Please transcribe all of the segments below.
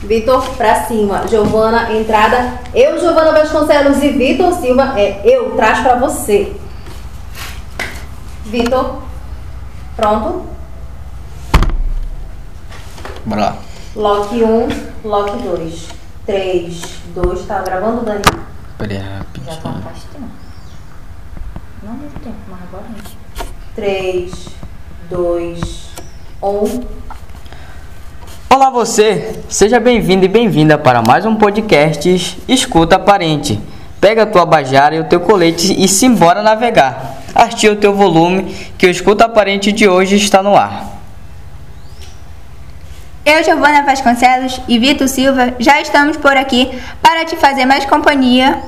Vitor pra cima. Giovana, entrada. Eu, Giovana Vasconcelos e Vitor Silva. É eu, traz pra você. Vitor. Pronto? Bora lá. Lock 1, Lock 2. 3, 2. Tá gravando, Dani? Peraí, Já tá rapidinho. faz tempo. Não muito tempo, mas agora não. 3, 2, 1. Olá você, seja bem-vindo e bem-vinda para mais um podcast Escuta Parente. Pega a tua bajara e o teu colete e se embora navegar. Artia o teu volume que o Escuta Parente de hoje está no ar. Eu, Giovana Vasconcelos e Vitor Silva já estamos por aqui para te fazer mais companhia.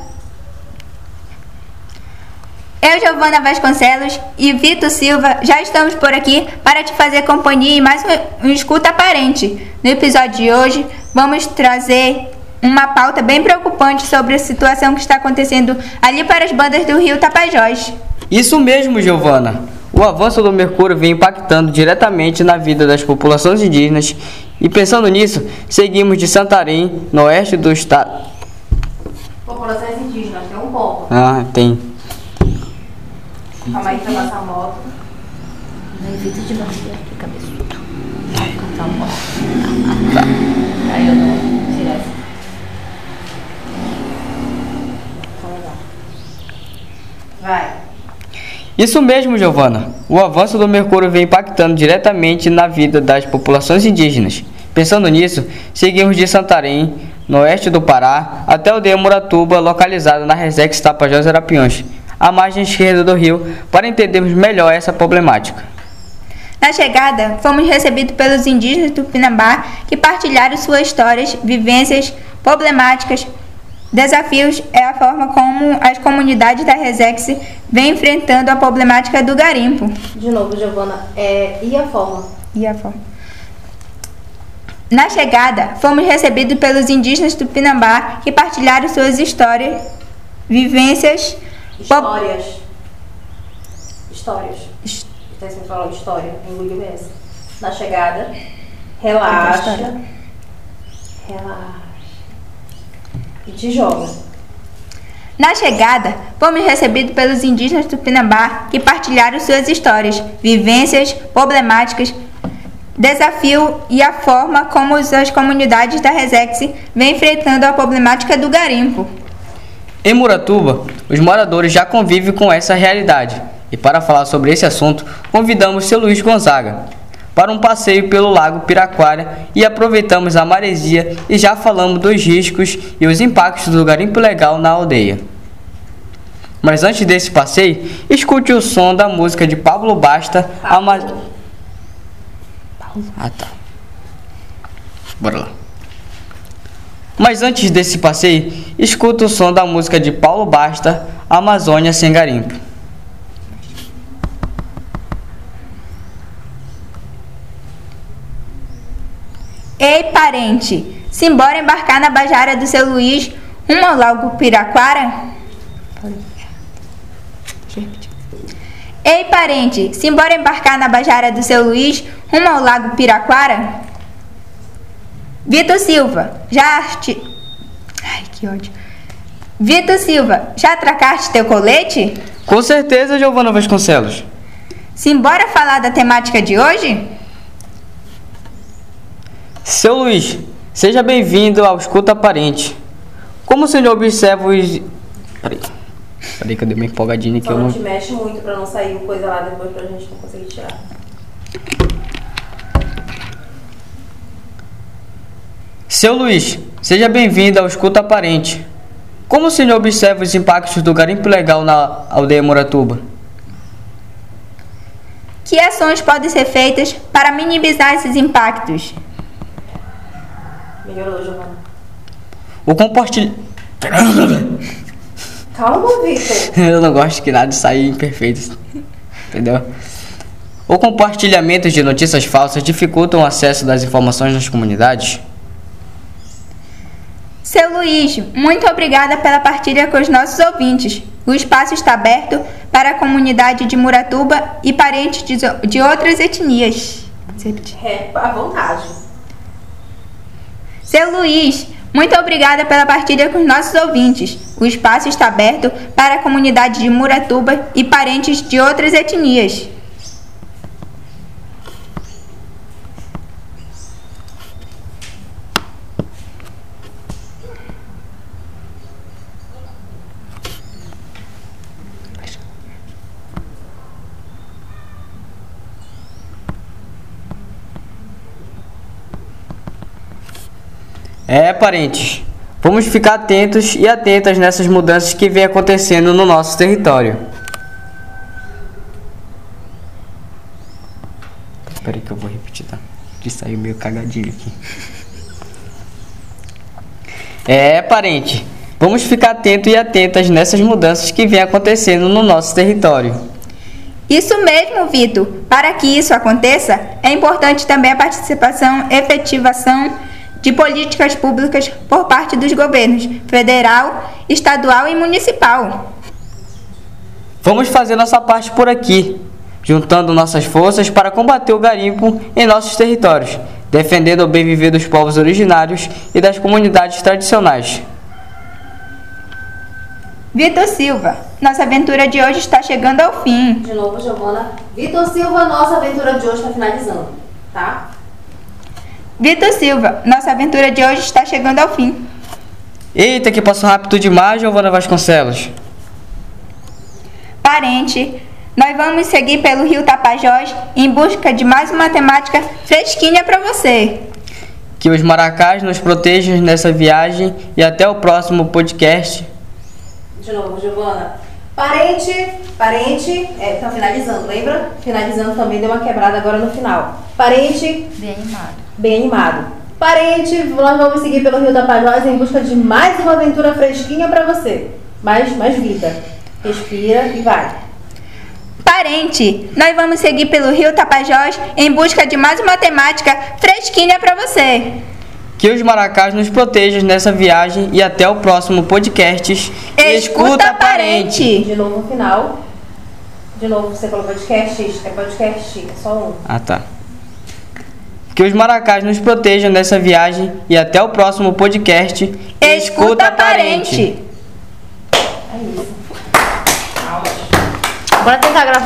Eu, Giovana Vasconcelos e Vitor Silva já estamos por aqui para te fazer companhia e mais um, um escuta aparente. No episódio de hoje, vamos trazer uma pauta bem preocupante sobre a situação que está acontecendo ali para as bandas do Rio Tapajós. Isso mesmo, Giovana. O avanço do mercúrio vem impactando diretamente na vida das populações indígenas e pensando nisso, seguimos de Santarém, no oeste do estado. Populações indígenas, tem um ponto. Ah, tem. Calma aí pra passar a moto. Não evita de bater aqui, cabeçudo. Cantar um pouco. Aí eu não tirar essa. Vai. Isso mesmo, Giovana. O avanço do mercúrio vem impactando diretamente na vida das populações indígenas. Pensando nisso, seguimos de Santarém, no oeste do Pará, até o Muratuba, localizado na Resex Tapajós Arapiões, à margem esquerda do rio, para entendermos melhor essa problemática. Na chegada, fomos recebidos pelos indígenas do Pinambá que partilharam suas histórias, vivências, problemáticas, desafios é a forma como as comunidades da Resex vêm enfrentando a problemática do garimpo. De novo, Giovana. É, e a forma? E a forma. Na chegada, fomos recebidos pelos indígenas do Pinambá que partilharam suas histórias, vivências, Histórias. Histórias. Até você falou história, engoliu essa. Na chegada, relaxa. Relaxa. E te joga. Na chegada, fomos recebidos pelos indígenas do Pinambá que partilharam suas histórias, vivências, problemáticas, desafio e a forma como as comunidades da Resex vêm enfrentando a problemática do garimpo. Em Muratuba, os moradores já convivem com essa realidade. E para falar sobre esse assunto, convidamos seu Luiz Gonzaga para um passeio pelo Lago Piraquara e aproveitamos a maresia e já falamos dos riscos e os impactos do garimpo legal na aldeia. Mas antes desse passeio, escute o som da música de Pablo Basta, Ama... Ah, tá. Bora lá. Mas antes desse passeio, escuta o som da música de Paulo Basta, Amazônia sem garimpo. Ei, parente, simbora embarcar na Bajara do seu Luiz rumo ao Lago Piraquara? Ei, parente, simbora embarcar na Bajara do seu Luiz rumo ao Lago Piraquara? Vitor Silva, já te... Ai, que ódio. Vitor Silva, já atracaste teu colete? Com certeza, Giovana Vasconcelos. Simbora falar da temática de hoje? Seu Luiz, seja bem-vindo ao Escuta Parente. Como o senhor observa os. Peraí. Peraí que eu dei uma empolgadinha que Só eu não não. te mexe muito pra não sair coisa lá depois pra gente não conseguir tirar. Seu Luiz, seja bem-vindo ao Escuta Parente. Como o senhor observa os impactos do garimpo legal na aldeia Moratuba? Que ações podem ser feitas para minimizar esses impactos? Melhorou, Giovana. O compartilha. Calma, Vitor. Eu não gosto que nada saia imperfeito. Entendeu? O compartilhamento de notícias falsas dificultam o acesso das informações nas comunidades? Seu Luiz, muito obrigada pela partilha com os nossos ouvintes. O espaço está aberto para a comunidade de Muratuba e parentes de, de outras etnias. É, à vontade. Seu Luiz, muito obrigada pela partilha com os nossos ouvintes. O espaço está aberto para a comunidade de Muratuba e parentes de outras etnias. É, parentes. Vamos ficar atentos e atentas nessas mudanças que vem acontecendo no nosso território. Espera que eu vou repetir, tá? Que saiu meio cagadinho aqui. É, parente. Vamos ficar atentos e atentas nessas mudanças que vem acontecendo no nosso território. Isso mesmo, Vitor. Para que isso aconteça, é importante também a participação efetivação de políticas públicas por parte dos governos federal, estadual e municipal. Vamos fazer nossa parte por aqui, juntando nossas forças para combater o garimpo em nossos territórios, defendendo o bem viver dos povos originários e das comunidades tradicionais. Vitor Silva, nossa aventura de hoje está chegando ao fim. De novo, Giovana. Vitor Silva, nossa aventura de hoje está finalizando, tá? Vitor Silva, nossa aventura de hoje está chegando ao fim. Eita, que passou rápido demais, Giovana Vasconcelos. Parente, nós vamos seguir pelo Rio Tapajós em busca de mais uma temática fresquinha para você. Que os maracás nos protejam nessa viagem e até o próximo podcast. De novo, Giovana. Parente, parente, é, tá finalizando, lembra? Finalizando também deu uma quebrada agora no final. Parente, Bem animado. Bem animado. Parente, nós vamos seguir pelo Rio Tapajós em busca de mais uma aventura fresquinha pra você. Mais, mais vida. Respira e vai. Parente, nós vamos seguir pelo Rio Tapajós em busca de mais uma temática fresquinha para você. Que os maracás nos protejam nessa viagem e até o próximo podcast. Escuta, parente. De novo no final. De novo, você falou podcast? É podcast, é só um. Ah, tá. Que os maracás nos protejam nessa viagem e até o próximo podcast. Escuta, parente. É isso. Bora tentar gravar